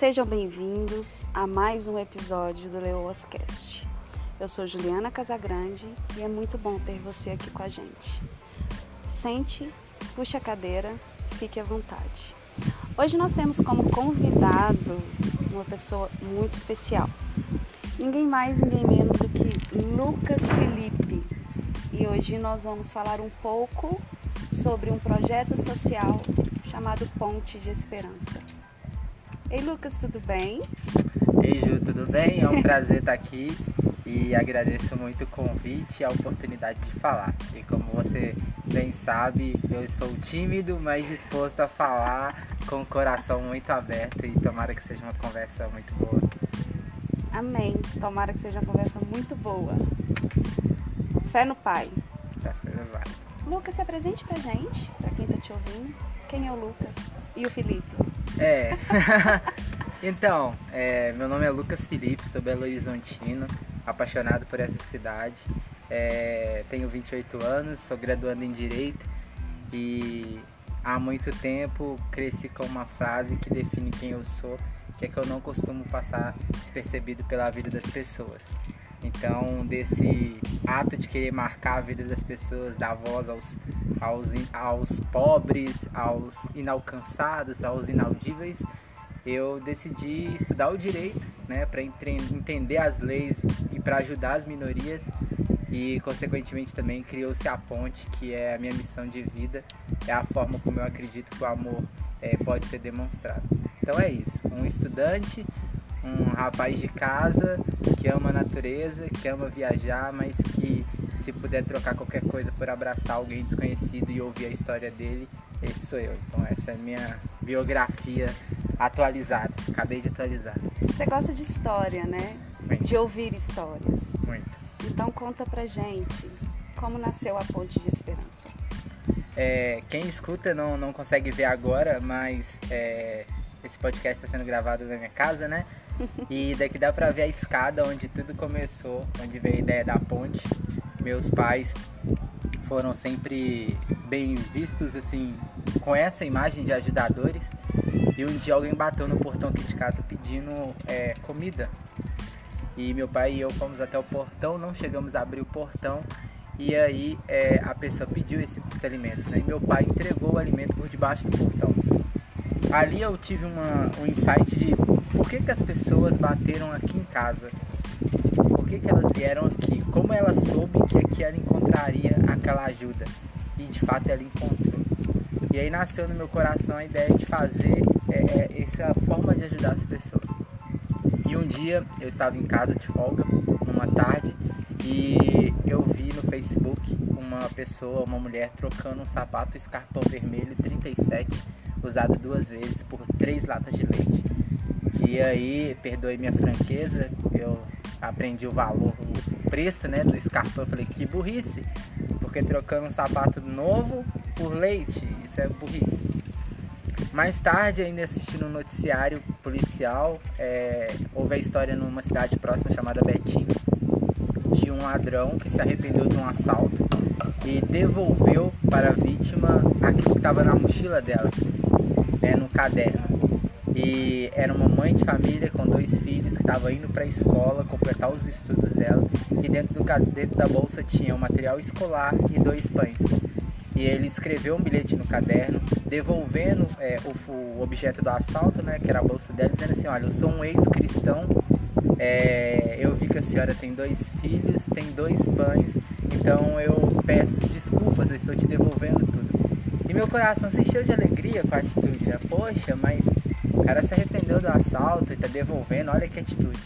Sejam bem-vindos a mais um episódio do Leoascast. Eu sou Juliana Casagrande e é muito bom ter você aqui com a gente. Sente, puxe a cadeira, fique à vontade. Hoje nós temos como convidado uma pessoa muito especial. Ninguém mais, ninguém menos do que Lucas Felipe. E hoje nós vamos falar um pouco sobre um projeto social chamado Ponte de Esperança. Ei Lucas, tudo bem? Ei Ju, tudo bem? É um prazer estar aqui e agradeço muito o convite e a oportunidade de falar. E como você bem sabe, eu sou tímido, mas disposto a falar com o coração muito aberto e tomara que seja uma conversa muito boa. Amém. Tomara que seja uma conversa muito boa. Fé no Pai. As coisas vai. Lucas, se apresente pra gente, pra quem tá te ouvindo. Quem é o Lucas? E o Felipe? É. então, é, meu nome é Lucas Felipe, sou Belo Horizontino, apaixonado por essa cidade. É, tenho 28 anos, sou graduando em Direito e há muito tempo cresci com uma frase que define quem eu sou, que é que eu não costumo passar despercebido pela vida das pessoas. Então, desse ato de querer marcar a vida das pessoas, dar voz aos, aos, aos pobres, aos inalcançados, aos inaudíveis, eu decidi estudar o direito, né, para entender as leis e para ajudar as minorias e consequentemente também criou-se a ponte, que é a minha missão de vida, é a forma como eu acredito que o amor é, pode ser demonstrado. Então é isso, um estudante um rapaz de casa que ama a natureza, que ama viajar, mas que se puder trocar qualquer coisa por abraçar alguém desconhecido e ouvir a história dele, esse sou eu. Então essa é a minha biografia atualizada. Acabei de atualizar. Você gosta de história, né? Muito. De ouvir histórias. Muito. Então conta pra gente como nasceu a Ponte de Esperança. É, quem escuta não, não consegue ver agora, mas é, esse podcast está sendo gravado na minha casa, né? E daqui dá pra ver a escada onde tudo começou, onde veio a ideia da ponte. Meus pais foram sempre bem vistos, assim, com essa imagem de ajudadores. E um dia alguém bateu no portão aqui de casa pedindo é, comida. E meu pai e eu fomos até o portão, não chegamos a abrir o portão. E aí é, a pessoa pediu esse, esse alimento, né? E meu pai entregou o alimento por debaixo do portão. Ali eu tive uma, um insight de por que, que as pessoas bateram aqui em casa? Por que, que elas vieram aqui? Como ela soube que aqui ela encontraria aquela ajuda? E de fato ela encontrou. E aí nasceu no meu coração a ideia de fazer é, é, essa forma de ajudar as pessoas. E um dia eu estava em casa de folga, numa tarde, e eu vi no Facebook uma pessoa, uma mulher, trocando um sapato escarpão vermelho 37, usado duas vezes por três latas de leite. E aí, perdoe minha franqueza, eu aprendi o valor, o preço né, do escarpão. Eu falei, que burrice, porque trocando um sapato novo por leite, isso é burrice. Mais tarde, ainda assistindo um noticiário policial, é, houve a história numa cidade próxima chamada Betim, de um ladrão que se arrependeu de um assalto e devolveu para a vítima aquilo que estava na mochila dela, né, no caderno. E era uma mãe de família com dois filhos que estava indo para a escola completar os estudos dela. E dentro, do, dentro da bolsa tinha um material escolar e dois pães. E ele escreveu um bilhete no caderno, devolvendo é, o, o, objeto do assalto, né, que era a bolsa dela, dizendo assim: Olha, eu sou um ex-cristão, é, eu vi que a senhora tem dois filhos, tem dois pães, então eu peço desculpas, eu estou te devolvendo tudo. E meu coração se encheu de alegria com a atitude, né? Poxa, mas o cara se arrependeu do assalto e tá devolvendo, olha que atitude.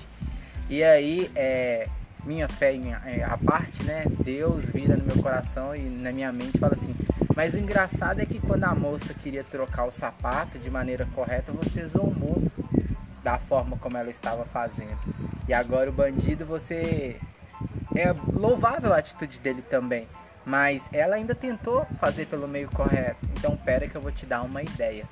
E aí, é, minha fé em é, a parte, né? Deus vira no meu coração e na minha mente fala assim: Mas o engraçado é que quando a moça queria trocar o sapato de maneira correta, você zombou da forma como ela estava fazendo. E agora o bandido, você. É louvável a atitude dele também. Mas ela ainda tentou fazer pelo meio correto. Então, pera que eu vou te dar uma ideia.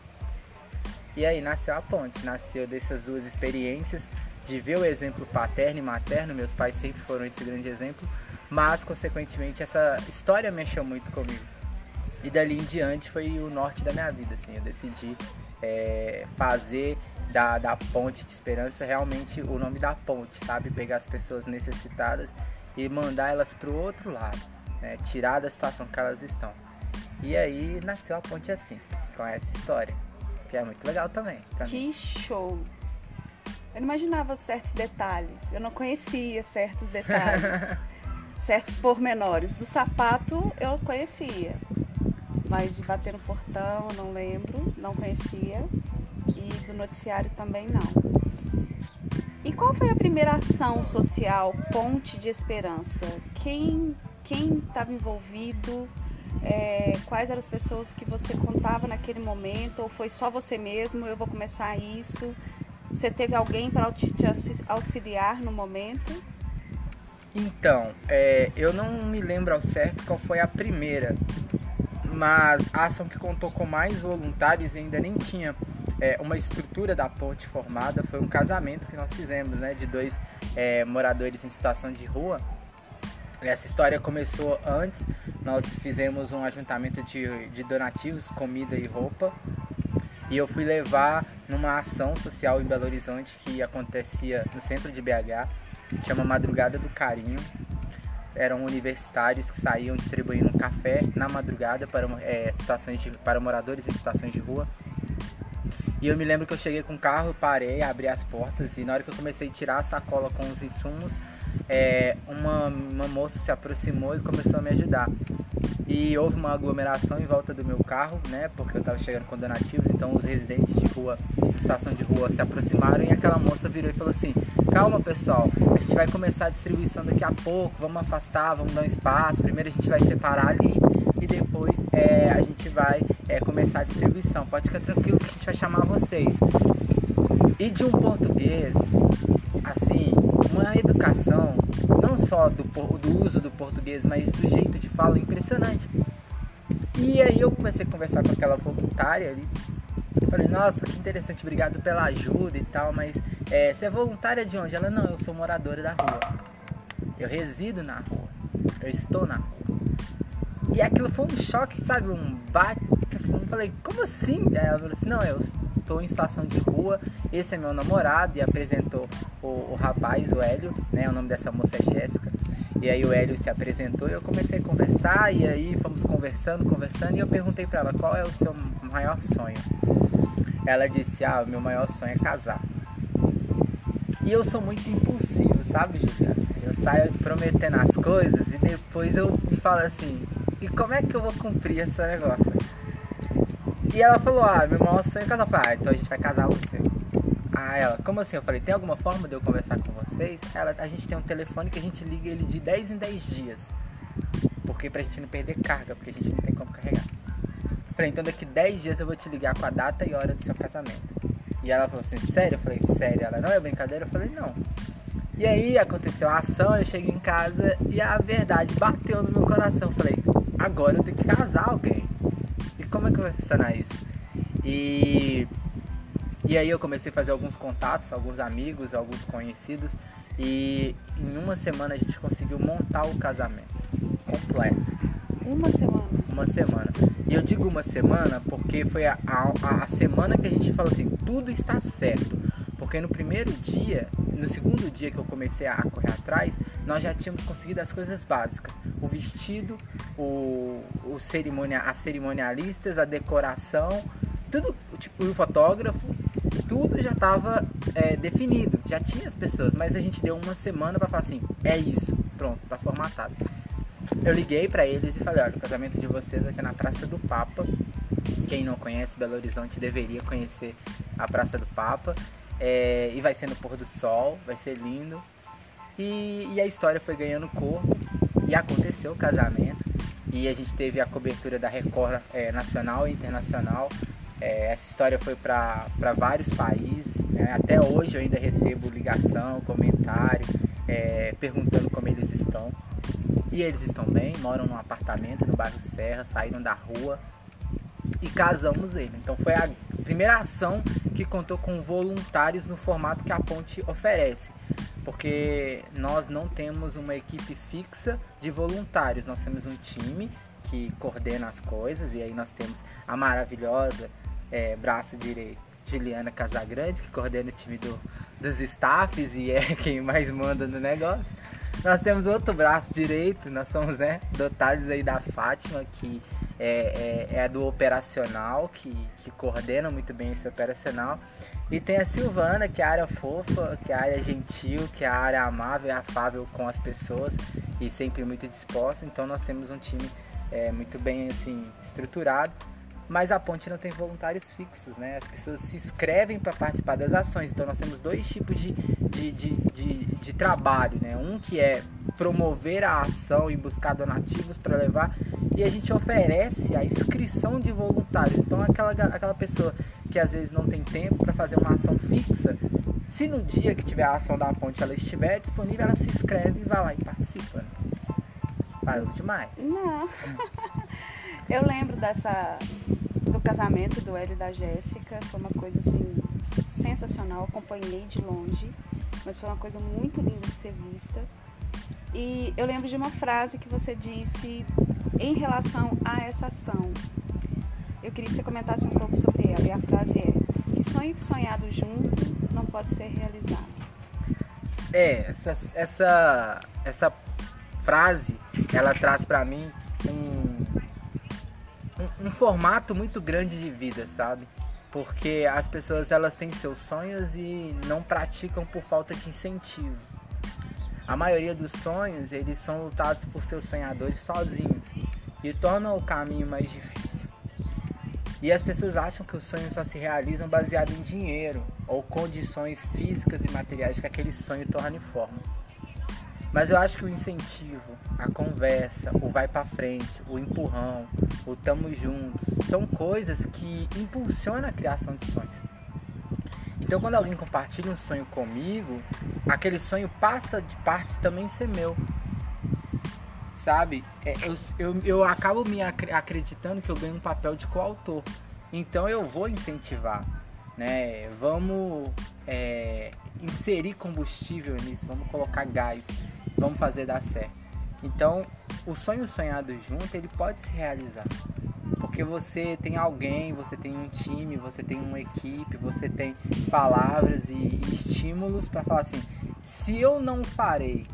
E aí nasceu a ponte, nasceu dessas duas experiências de ver o exemplo paterno e materno, meus pais sempre foram esse grande exemplo, mas consequentemente essa história mexeu muito comigo. E dali em diante foi o norte da minha vida, assim, eu decidi é, fazer da, da ponte de esperança, realmente o nome da ponte, sabe? Pegar as pessoas necessitadas e mandar elas para o outro lado, né? tirar da situação que elas estão. E aí nasceu a ponte assim, com essa história, que é muito legal também. que mim. show! Eu não imaginava certos detalhes, eu não conhecia certos detalhes, certos pormenores. Do sapato eu conhecia, mas de bater no portão não lembro, não conhecia. E do noticiário também não. E qual foi a primeira ação social Ponte de Esperança? Quem quem estava envolvido? É, quais eram as pessoas que você contava naquele momento? Ou foi só você mesmo? Eu vou começar isso. Você teve alguém para te auxiliar no momento? Então, é, eu não me lembro ao certo qual foi a primeira, mas a ação que contou com mais voluntários ainda nem tinha é, uma estrutura da ponte formada, foi um casamento que nós fizemos, né, de dois é, moradores em situação de rua. Essa história começou antes, nós fizemos um ajuntamento de, de donativos, comida e roupa, e eu fui levar numa ação social em Belo Horizonte que acontecia no centro de BH, chama Madrugada do Carinho. Eram universitários que saíam distribuindo café na madrugada para, é, situações de, para moradores em situações de rua. E eu me lembro que eu cheguei com o carro, parei, abri as portas e na hora que eu comecei a tirar a sacola com os insumos, é, uma, uma moça se aproximou e começou a me ajudar. E houve uma aglomeração em volta do meu carro, né? Porque eu estava chegando com donativos, então os residentes de rua, de estação de rua, se aproximaram e aquela moça virou e falou assim: Calma pessoal, a gente vai começar a distribuição daqui a pouco, vamos afastar, vamos dar um espaço. Primeiro a gente vai separar ali e depois é, a gente vai é, começar a distribuição. Pode ficar tranquilo que a gente vai chamar vocês. E de um português, assim, uma educação, não só do, do uso do português, mas do jeito de fala impressionante. E aí eu comecei a conversar com aquela voluntária ali. Falei, nossa, que interessante, obrigado pela ajuda e tal, mas é, você é voluntária de onde? Ela, não, eu sou moradora da rua. Eu resido na rua. Eu estou na rua. E aquilo foi um choque, sabe? Um bate. Eu falei, como assim? Aí ela falou assim, não, eu estou em situação de rua, esse é meu namorado, e apresentou o, o rapaz, o Hélio, né? O nome dessa moça é Jéssica. E aí o Hélio se apresentou e eu comecei a conversar, e aí fomos conversando, conversando, e eu perguntei para ela qual é o seu maior sonho. Ela disse, ah, meu maior sonho é casar. E eu sou muito impulsivo, sabe, Juliana? Eu saio prometendo as coisas e depois eu falo assim, e como é que eu vou cumprir esse negócio? E ela falou, ah, meu maior sonho é casar. Eu falei, ah, então a gente vai casar você. Ah, ela, como assim? Eu falei, tem alguma forma de eu conversar com vocês? Ela, a gente tem um telefone que a gente liga ele de 10 em 10 dias. Porque pra gente não perder carga, porque a gente não tem como carregar. Eu falei, então daqui 10 dias eu vou te ligar com a data e hora do seu casamento. E ela falou assim, sério? Eu falei, sério? Ela, não é brincadeira? Eu falei, não. E aí aconteceu a ação, eu cheguei em casa e a verdade bateu no meu coração. Eu falei, agora eu tenho que casar alguém como é que vai funcionar isso? E, e aí eu comecei a fazer alguns contatos, alguns amigos, alguns conhecidos. E em uma semana a gente conseguiu montar o casamento completo. Uma semana? Uma semana. E eu digo uma semana porque foi a, a, a semana que a gente falou assim, tudo está certo. Porque no primeiro dia, no segundo dia que eu comecei a correr atrás, nós já tínhamos conseguido as coisas básicas: o vestido, o, o cerimônia, as cerimonialistas, a decoração, tudo, tipo, o fotógrafo, tudo já estava é, definido, já tinha as pessoas, mas a gente deu uma semana para falar assim: é isso, pronto, tá formatado. Eu liguei para eles e falei: olha, o casamento de vocês vai ser na Praça do Papa. Quem não conhece Belo Horizonte deveria conhecer a Praça do Papa. É, e vai ser no pôr do sol, vai ser lindo. E, e a história foi ganhando corpo e aconteceu o casamento. E a gente teve a cobertura da Record é, nacional e internacional. É, essa história foi para vários países. Né? Até hoje eu ainda recebo ligação, comentário, é, perguntando como eles estão. E eles estão bem, moram num apartamento no bairro Serra, saíram da rua e casamos ele. Então foi a primeira ação que contou com voluntários no formato que a Ponte oferece porque nós não temos uma equipe fixa de voluntários, nós temos um time que coordena as coisas e aí nós temos a maravilhosa é, braço direito Juliana Casagrande, que coordena o time do, dos staffs e é quem mais manda no negócio. Nós temos outro braço direito, nós somos né, dotados aí da Fátima, que é, é, é do operacional, que, que coordena muito bem esse operacional. E tem a Silvana, que é a área fofa, que é a área gentil, que é a área amável e afável com as pessoas e sempre muito disposta. Então nós temos um time é, muito bem assim estruturado mas a ponte não tem voluntários fixos, né? As pessoas se inscrevem para participar das ações. Então nós temos dois tipos de, de, de, de, de trabalho, né? Um que é promover a ação e buscar donativos para levar, e a gente oferece a inscrição de voluntários. Então aquela, aquela pessoa que às vezes não tem tempo para fazer uma ação fixa, se no dia que tiver a ação da ponte ela estiver disponível, ela se inscreve e vai lá e participa. Falou demais. Não. Eu lembro dessa casamento do Hélio e da Jéssica, foi uma coisa assim sensacional, acompanhei de longe, mas foi uma coisa muito linda de ser vista. E eu lembro de uma frase que você disse em relação a essa ação. Eu queria que você comentasse um pouco sobre ela. E a frase é: Que sonho sonhado junto não pode ser realizado. É, essa, essa, essa frase, ela traz para mim um, formato muito grande de vida, sabe? Porque as pessoas elas têm seus sonhos e não praticam por falta de incentivo. A maioria dos sonhos, eles são lutados por seus sonhadores sozinhos e tornam o caminho mais difícil. E as pessoas acham que os sonhos só se realizam baseado em dinheiro ou condições físicas e materiais que aquele sonho torne forma. Mas eu acho que o incentivo, a conversa, o vai para frente, o empurrão, o tamo junto, são coisas que impulsionam a criação de sonhos. Então quando alguém compartilha um sonho comigo, aquele sonho passa de partes também ser meu. Sabe? É, eu, eu, eu acabo me acreditando que eu ganho um papel de coautor. Então eu vou incentivar. Né? Vamos é, inserir combustível nisso, vamos colocar gás vamos fazer dar certo. Então, o sonho sonhado junto, ele pode se realizar. Porque você tem alguém, você tem um time, você tem uma equipe, você tem palavras e estímulos para falar assim: se eu não farei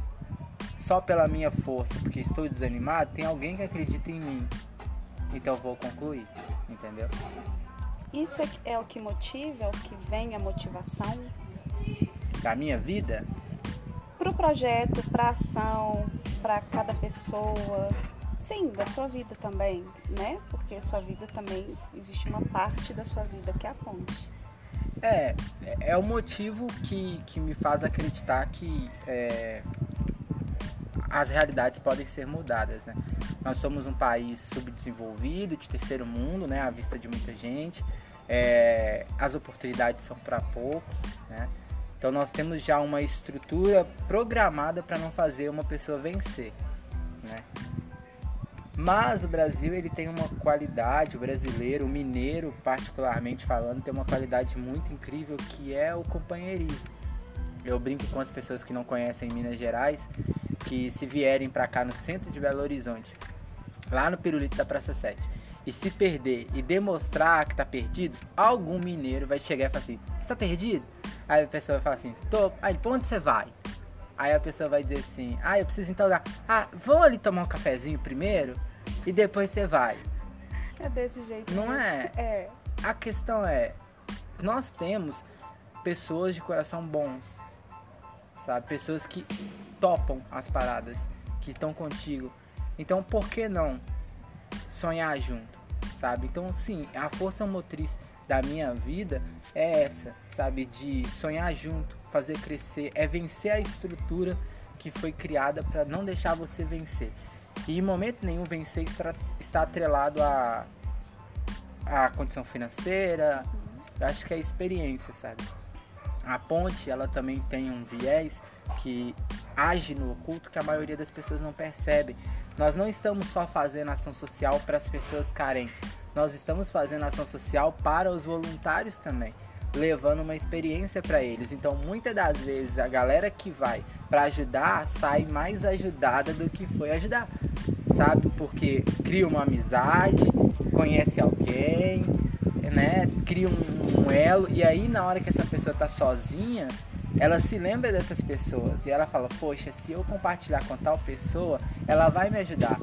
só pela minha força, porque estou desanimado, tem alguém que acredita em mim. Então eu vou concluir, entendeu? Isso é, é o que motiva, é o que vem a motivação da minha vida? Para o projeto, para a ação, para cada pessoa. Sim, da sua vida também, né? Porque a sua vida também existe uma parte da sua vida que é a ponte. É, é o motivo que, que me faz acreditar que é, as realidades podem ser mudadas, né? Nós somos um país subdesenvolvido, de terceiro mundo, né? À vista de muita gente. É, as oportunidades são para poucos, né? Então nós temos já uma estrutura programada para não fazer uma pessoa vencer, né? Mas o Brasil ele tem uma qualidade, o brasileiro, o mineiro particularmente falando, tem uma qualidade muito incrível que é o companheirismo. Eu brinco com as pessoas que não conhecem Minas Gerais, que se vierem para cá no centro de Belo Horizonte, lá no Pirulito da Praça 7, e se perder e demonstrar que tá perdido, algum mineiro vai chegar e falar assim: "Você tá perdido?" Aí a pessoa vai falar assim, tô. Aí, pra onde você vai? Aí a pessoa vai dizer assim, ah, eu preciso então dar. Ah, vou ali tomar um cafezinho primeiro e depois você vai. É desse jeito. Não é? É. A questão é, nós temos pessoas de coração bons, sabe? Pessoas que topam as paradas, que estão contigo. Então, por que não sonhar junto, sabe? Então, sim, a força motriz da minha vida é essa, sabe? De sonhar junto, fazer crescer, é vencer a estrutura que foi criada para não deixar você vencer. E em momento nenhum vencer está atrelado a, a condição financeira, acho que é a experiência, sabe? A ponte, ela também tem um viés que age no oculto que a maioria das pessoas não percebe. Nós não estamos só fazendo ação social para as pessoas carentes, nós estamos fazendo ação social para os voluntários também, levando uma experiência para eles. Então, muitas das vezes a galera que vai para ajudar sai mais ajudada do que foi ajudar, sabe? Porque cria uma amizade, conhece alguém, né, cria um, um elo e aí na hora que essa pessoa tá sozinha, ela se lembra dessas pessoas e ela fala, poxa, se eu compartilhar com tal pessoa, ela vai me ajudar,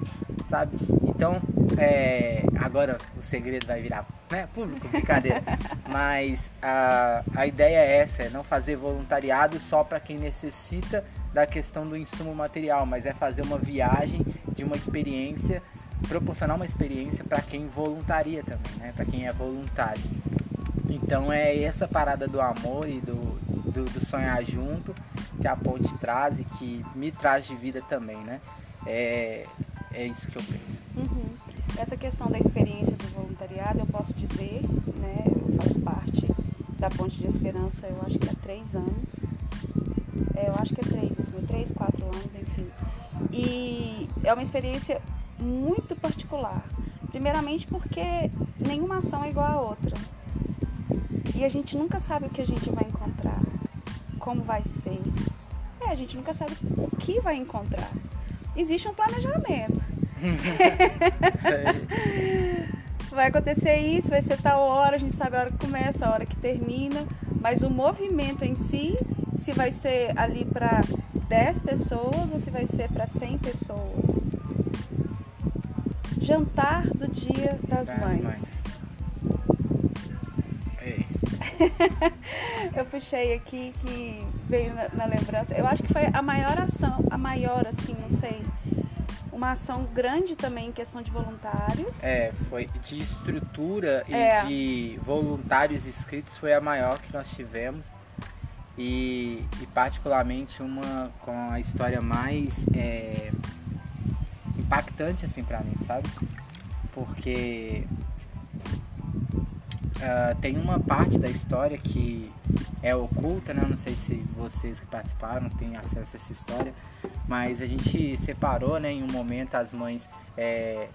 sabe? Então, é, agora o segredo vai virar né, público, brincadeira. Mas a, a ideia é essa, é não fazer voluntariado só para quem necessita da questão do insumo material, mas é fazer uma viagem de uma experiência, proporcionar uma experiência para quem voluntaria também, né? Para quem é voluntário. Então é essa parada do amor e do, do, do, sonhar junto que a ponte traz e que me traz de vida também, né? É, é isso que eu penso. Uhum. Essa questão da experiência do voluntariado, eu posso dizer, né? Eu faço parte da Ponte de Esperança, eu acho que há três anos. É, eu acho que é três, isso, três, quatro anos, enfim. E é uma experiência muito particular. Primeiramente porque nenhuma ação é igual a outra. E a gente nunca sabe o que a gente vai encontrar, como vai ser. É, a gente nunca sabe o que vai encontrar. Existe um planejamento. vai acontecer isso, vai ser tal hora, a gente sabe a hora que começa, a hora que termina, mas o movimento em si, se vai ser ali para 10 pessoas ou se vai ser para 100 pessoas. Jantar do Dia das, das Mães. mães. eu puxei aqui que veio na, na, lembrança. Eu acho que foi a maior ação, a maior, assim, não sei. Uma ação grande também em questão de voluntários. É, foi de estrutura e é. de voluntários inscritos foi a maior que nós tivemos. E, e particularmente uma com a história mais é, impactante assim para mim, sabe? Porque Uh, tem uma parte da história que é oculta, né? Não sei se vocês que participaram têm acesso a essa história, mas a gente separou, né? Em um momento as mães, é,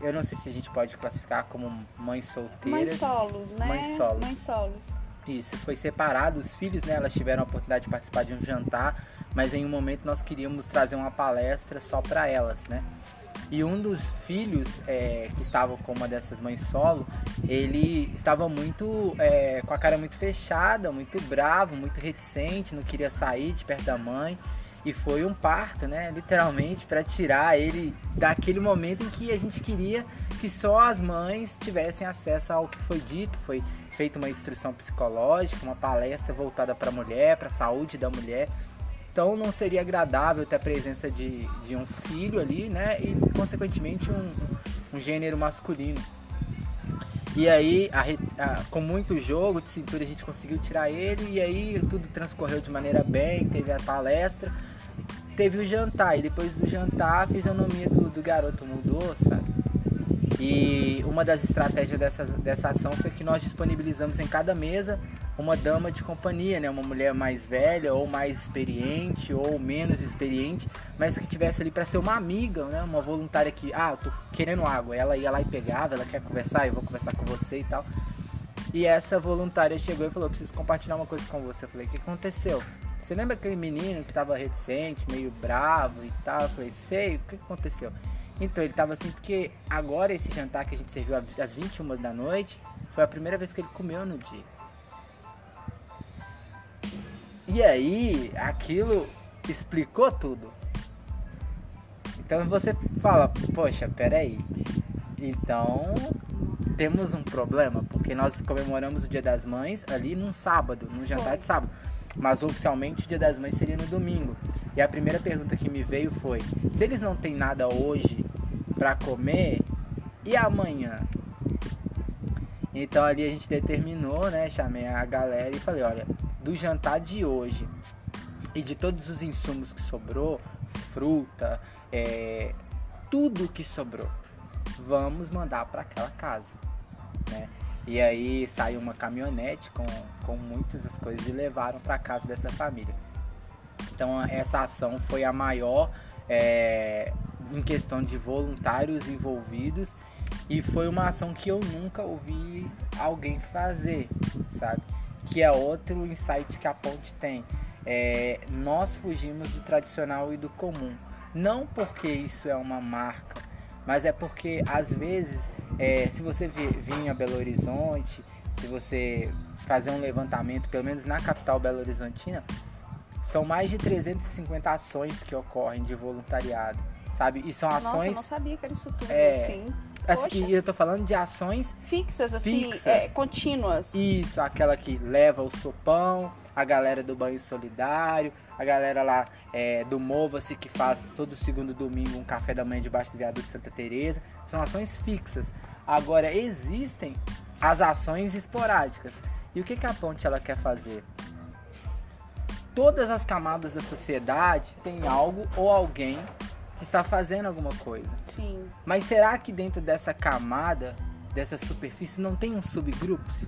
eu não sei se a gente pode classificar como mães solteiras. Mães solos, né? Mães solos. Mães solos. Isso, foi separado. Os filhos, né? Elas tiveram a oportunidade de participar de um jantar, mas em um momento nós queríamos trazer uma palestra só para elas, né? E um dos filhos é, que estava com uma dessas mães solo, ele estava muito é, com a cara muito fechada, muito bravo, muito reticente, não queria sair de perto da mãe. E foi um parto, né? Literalmente, para tirar ele daquele momento em que a gente queria que só as mães tivessem acesso ao que foi dito. Foi feita uma instrução psicológica, uma palestra voltada para a mulher, para a saúde da mulher. Então não seria agradável ter a presença de, de um filho ali, né? E consequentemente um, um gênero masculino. E aí, a, a, com muito jogo de cintura, a gente conseguiu tirar ele. E aí tudo transcorreu de maneira bem. Teve a palestra, teve o jantar. E depois do jantar, a fisionomia do, do garoto mudou, sabe? E uma das estratégias dessa, dessa ação foi que nós disponibilizamos em cada mesa uma dama de companhia, né? Uma mulher mais velha ou mais experiente ou menos experiente, mas que tivesse ali para ser uma amiga, né? Uma voluntária que, ah, eu tô querendo água. Ela ia lá e pegava, ela quer conversar, eu vou conversar com você e tal. E essa voluntária chegou e falou: preciso compartilhar uma coisa com você. Eu falei: o que aconteceu? Você lembra aquele menino que tava reticente, meio bravo e tal? Eu falei: sei, o que aconteceu? Então, ele tava assim, porque agora esse jantar que a gente serviu às 21 da noite foi a primeira vez que ele comeu no dia. E aí, aquilo explicou tudo. Então você fala, poxa, peraí. Então temos um problema, porque nós comemoramos o Dia das Mães ali num sábado, num jantar de sábado. Mas oficialmente o Dia das Mães seria no domingo. E a primeira pergunta que me veio foi: se eles não têm nada hoje para comer, e amanhã? Então ali a gente determinou, né? Chamei a galera e falei: olha, do jantar de hoje e de todos os insumos que sobrou, fruta, é, tudo que sobrou, vamos mandar para aquela casa, né? E aí saiu uma caminhonete com, com muitas das coisas e levaram para casa dessa família. Então essa ação foi a maior é, em questão de voluntários envolvidos e foi uma ação que eu nunca ouvi alguém fazer, sabe? que é outro insight que a ponte tem. É, nós fugimos do tradicional e do comum. Não porque isso é uma marca, mas é porque às vezes é, se você vir a Belo Horizonte, se você fazer um levantamento, pelo menos na capital Belo Horizontina, são mais de 350 ações que ocorrem de voluntariado, sabe? E são ações. Nossa, eu não sabia que era isso tudo é, assim. e eu tô falando de ações fixas, assim, fixas. É, contínuas. Isso, aquela que leva o sopão, a galera do banho solidário, a galera lá é, do Mova-se que faz todo segundo domingo um café da manhã debaixo do viaduto de Santa Teresa. São ações fixas. Agora existem as ações esporádicas. E o que, que a ponte ela quer fazer? todas as camadas da sociedade tem algo ou alguém que está fazendo alguma coisa. Sim. Mas será que dentro dessa camada, dessa superfície, não tem uns subgrupos?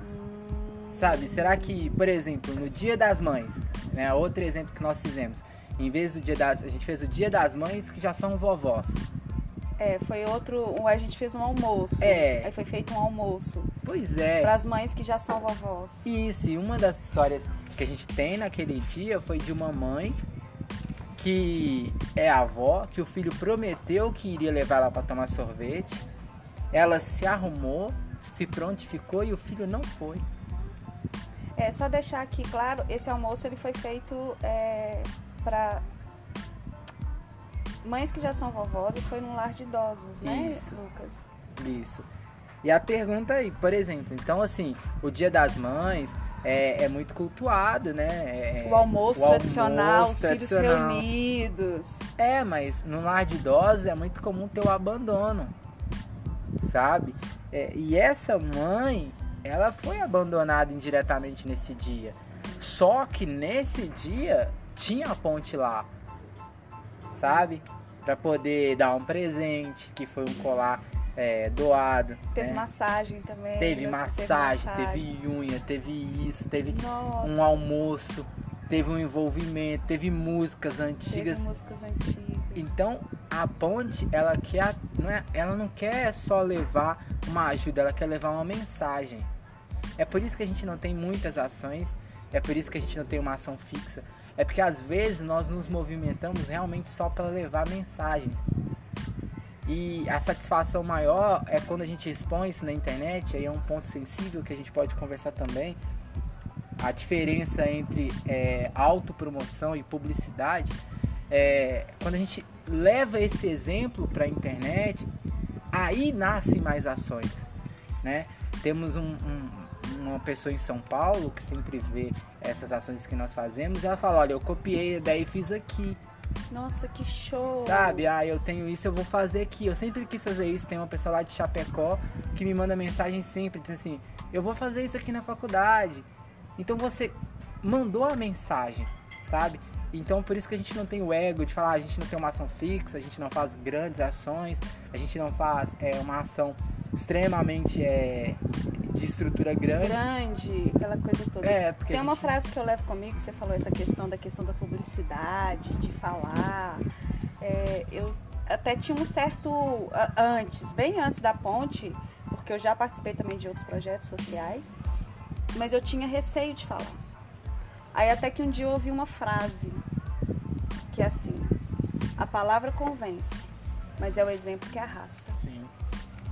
Hum... Sabe? Será que, por exemplo, no Dia das Mães, né, outro exemplo que nós fizemos, em vez do Dia das, a gente fez o Dia das Mães que já são vovós. É, foi outro. A gente fez um almoço. É. Aí foi feito um almoço. Pois é. Para as mães que já são vovós. Isso, e uma das histórias que a gente tem naquele dia foi de uma mãe que é avó, que o filho prometeu que iria levar ela para tomar sorvete. Ela se arrumou, se prontificou e o filho não foi. É só deixar aqui claro, esse almoço ele foi feito é, para mães que já são vovós e foi num lar de idosos, né, Isso. Lucas? Isso. E a pergunta aí, por exemplo, então assim, o Dia das Mães, é, é muito cultuado, né? É, o almoço o tradicional, almoço os tradicional. filhos reunidos. É, mas no lar de idosos é muito comum ter o abandono, sabe? É, e essa mãe, ela foi abandonada indiretamente nesse dia. Só que nesse dia tinha a ponte lá, sabe? Para poder dar um presente, que foi um colar é, doado. Teve né? massagem também. Teve massagem, teve, massagem. teve unha, teve isso, teve Nossa. um almoço, teve um envolvimento, teve músicas antigas. Teve músicas antigas. Então a ponte, ela quer, não é, ela não quer só levar uma ajuda, ela quer levar uma mensagem. É por isso que a gente não tem muitas ações, é por isso que a gente não tem uma ação fixa. É porque às vezes nós nos movimentamos realmente só para levar mensagens. E a satisfação maior é quando a gente expõe isso na internet, aí é um ponto sensível que a gente pode conversar também. A diferença entre é, autopromoção e publicidade. É, quando a gente leva esse exemplo para a internet, aí nascem mais ações. Né? Temos um, um, uma pessoa em São Paulo que sempre vê essas ações que nós fazemos e ela fala, olha, eu copiei, daí fiz aqui. Nossa, que show! Sabe? Ah, eu tenho isso, eu vou fazer aqui. Eu sempre quis fazer isso. Tem uma pessoa lá de Chapecó que me manda mensagem sempre, diz assim: eu vou fazer isso aqui na faculdade. Então você mandou a mensagem, sabe? Então por isso que a gente não tem o ego de falar, ah, a gente não tem uma ação fixa, a gente não faz grandes ações, a gente não faz é, uma ação extremamente é, de estrutura grande. Grande, aquela coisa toda. É, porque Tem gente... uma frase que eu levo comigo, você falou essa questão da questão da publicidade, de falar. É, eu até tinha um certo. Antes, bem antes da ponte, porque eu já participei também de outros projetos sociais, mas eu tinha receio de falar. Aí até que um dia eu ouvi uma frase que é assim: a palavra convence, mas é o exemplo que arrasta. Sim.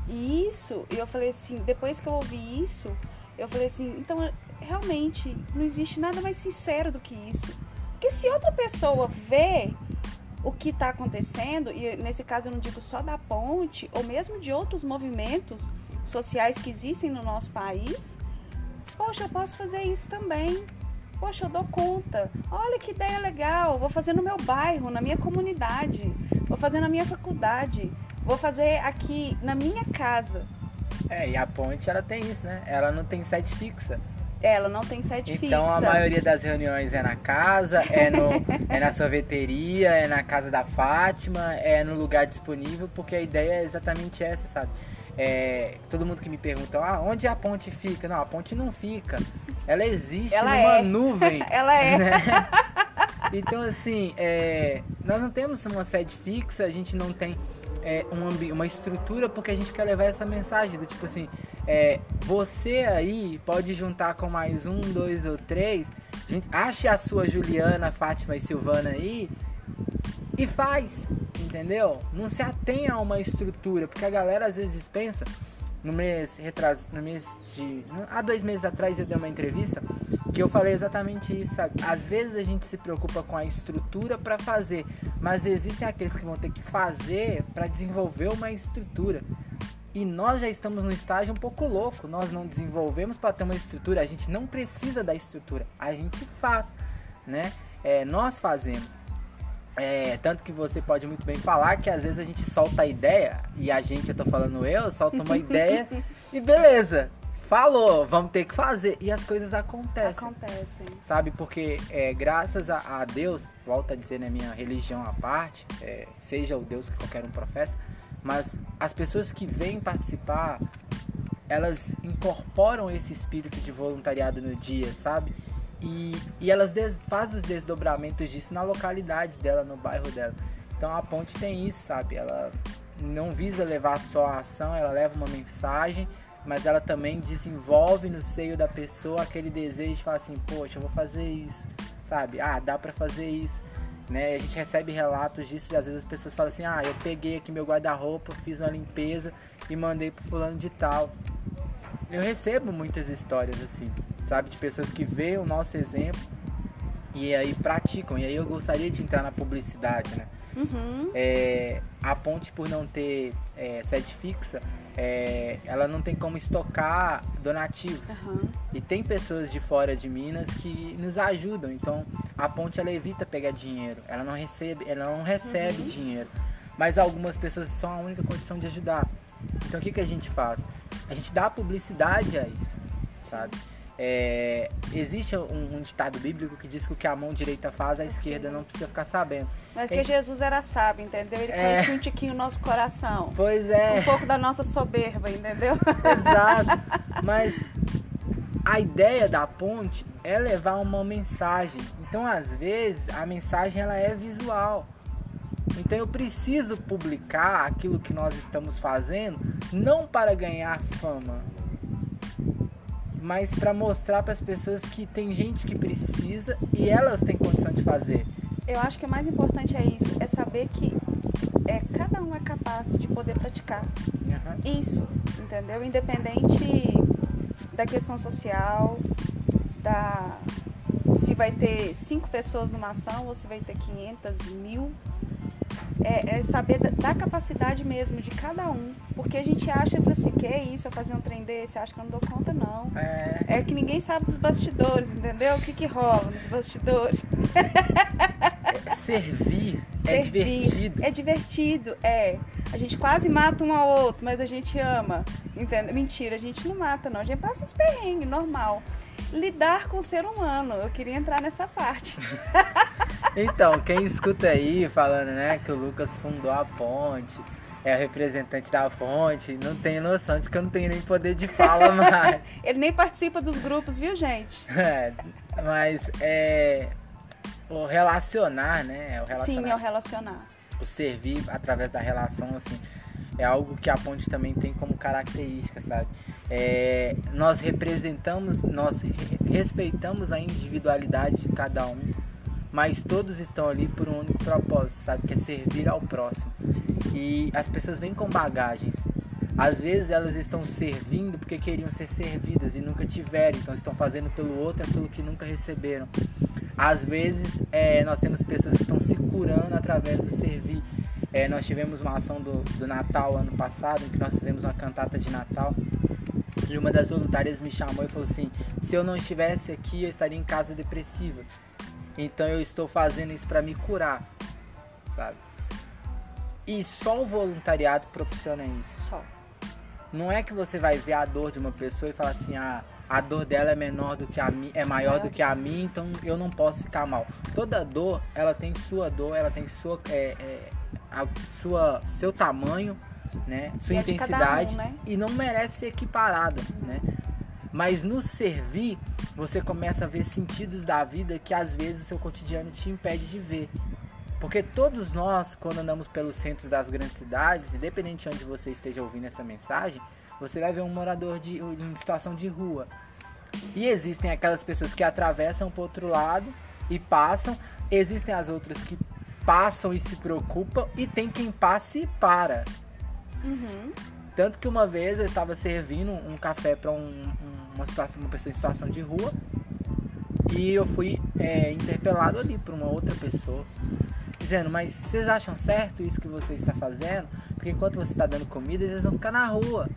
E isso, eu falei assim, depois que eu ouvi isso, eu falei assim, então realmente não existe nada mais sincero do que isso. Porque se outra pessoa vê o que está acontecendo, e nesse caso eu não digo só da ponte, ou mesmo de outros movimentos sociais que existem no nosso país, poxa, eu posso fazer isso também. Poxa, eu dou conta. Olha que ideia legal. Vou fazer no meu bairro, na minha comunidade. Vou fazer na minha faculdade. Vou fazer aqui na minha casa. É, e a ponte ela tem isso, né? Ela não tem sede fixa. Ela não tem sede então, fixa. Então a maioria das reuniões é na casa, é, no, é na sorveteria, é na casa da Fátima, é no lugar disponível, porque a ideia é exatamente essa, sabe? É, todo mundo que me pergunta, ah, onde a ponte fica? Não, a ponte não fica. Ela existe Ela numa é. nuvem. Ela é. Né? Então, assim, é, nós não temos uma sede fixa, a gente não tem é, um uma estrutura porque a gente quer levar essa mensagem do tipo assim, é, você aí pode juntar com mais um, dois ou três, gente, ache a sua Juliana, Fátima e Silvana aí e faz, entendeu? Não se atenha a uma estrutura, porque a galera às vezes pensa, no mês retras, no mês de, há dois meses atrás eu dei uma entrevista que eu falei exatamente isso, sabe? Às vezes a gente se preocupa com a estrutura para fazer, mas existem aqueles que vão ter que fazer para desenvolver uma estrutura. E nós já estamos num estágio um pouco louco. Nós não desenvolvemos para ter uma estrutura. A gente não precisa da estrutura. A gente faz, né? É, nós fazemos. É, tanto que você pode muito bem falar que às vezes a gente solta a ideia, e a gente, eu tô falando eu, solta uma ideia e beleza, falou, vamos ter que fazer. E as coisas acontecem. Acontecem. Sabe, porque é, graças a, a, Deus, volta a dizer na minha religião à parte, é, seja o Deus que qualquer um professa, mas as pessoas que vêm participar, elas incorporam esse espírito de voluntariado no dia, sabe? E, e elas des, fazem os desdobramentos disso na localidade dela, no bairro dela. Então a ponte tem isso, sabe? Ela não visa levar só a ação, ela leva uma mensagem, mas ela também desenvolve no seio da pessoa aquele desejo de falar assim, poxa, eu vou fazer isso, sabe? Ah, dá para fazer isso. Né? A gente recebe relatos disso e às vezes as pessoas falam assim, ah, eu peguei aqui meu guarda-roupa, fiz uma limpeza e mandei pro fulano de tal. Eu recebo muitas histórias assim, sabe, de pessoas que veem o nosso exemplo e aí praticam. E aí eu gostaria de entrar na publicidade, né? Uhum. É, a ponte por não ter é, sede fixa, é, ela não tem como estocar donativos. Uhum. E tem pessoas de fora de Minas que nos ajudam. Então a ponte ela evita pegar dinheiro. Ela não recebe, ela não recebe uhum. dinheiro. Mas algumas pessoas são a única condição de ajudar. Então o que, que a gente faz? A gente dá publicidade a isso, sabe? É, existe um, um, ditado bíblico que diz que o que a mão direita faz, a esquerda não precisa ficar sabendo. Mas porque Jesus era sábio, entendeu? Ele é... conhecia um tiquinho o nosso coração. Pois é. Um pouco da nossa soberba, entendeu? Exato. Mas a ideia da ponte é levar uma mensagem. Então, às vezes, a mensagem ela é visual. Então eu preciso publicar aquilo que nós estamos fazendo não para ganhar fama, mas para mostrar para as pessoas que tem gente que precisa e elas têm condição de fazer. Eu acho que o mais importante é isso, é saber que é, cada um é capaz de poder praticar uhum. isso, entendeu? Independente da questão social, da se vai ter cinco pessoas numa ação ou se vai ter 500, mil, é, é saber da, da, capacidade mesmo de cada um. Porque a gente acha assim, que é isso, eu fazer um trem desse, acho que eu não dou conta não. É, é que ninguém sabe dos bastidores, entendeu? O que, que rola nos bastidores. É, servir, é divertido. É divertido, é. A gente quase mata um ao outro, mas a gente ama. Entendeu? Mentira, a gente não mata não. A gente passa uns perrengues, normal. Lidar com o ser humano, eu queria entrar nessa parte. Então, quem escuta aí falando, né, que o Lucas fundou a ponte, é o representante da ponte, não tem noção de que eu não tenho nem poder de fala mais. Ele nem participa dos grupos, viu, gente? É, mas é o relacionar, né? O relacionar, Sim, é o relacionar. O servir através da relação, assim, é algo que a ponte também tem como característica, sabe? É, nós representamos, nós respeitamos a individualidade de cada um mas todos estão ali por um único propósito, sabe? Que é servir ao próximo. E as pessoas vêm com bagagens. Às vezes elas estão servindo porque queriam ser servidas e nunca tiveram, então estão fazendo pelo outro aquilo que nunca receberam. Às vezes é, nós temos pessoas que estão se curando através do servir. É, nós tivemos uma ação do, do Natal ano passado, em que nós fizemos uma cantata de Natal. E uma das voluntárias me chamou e falou assim: se eu não estivesse aqui, eu estaria em casa depressiva. Então eu estou fazendo isso para me curar, sabe? E só o voluntariado proporciona isso. Só. Não é que você vai ver a dor de uma pessoa e falar assim, ah, a dor dela é menor do que a mim, é maior do que a mim, então eu não posso ficar mal. Toda dor, ela tem sua dor, ela tem sua, é, é, a sua, seu tamanho, né? Sua e intensidade é um, né? e não merece ser equiparada, né? Mas no servir, você começa a ver sentidos da vida que às vezes o seu cotidiano te impede de ver. Porque todos nós, quando andamos pelos centros das grandes cidades, independente de onde você esteja ouvindo essa mensagem, você vai ver um morador de, em situação de rua. E existem aquelas pessoas que atravessam para outro lado e passam. Existem as outras que passam e se preocupam e tem quem passe e para. Uhum. Tanto que uma vez eu estava servindo um café para um, um, uma, uma pessoa em situação de rua e eu fui é, interpelado ali por uma outra pessoa, dizendo: Mas vocês acham certo isso que você está fazendo? Porque enquanto você está dando comida, eles vão ficar na rua.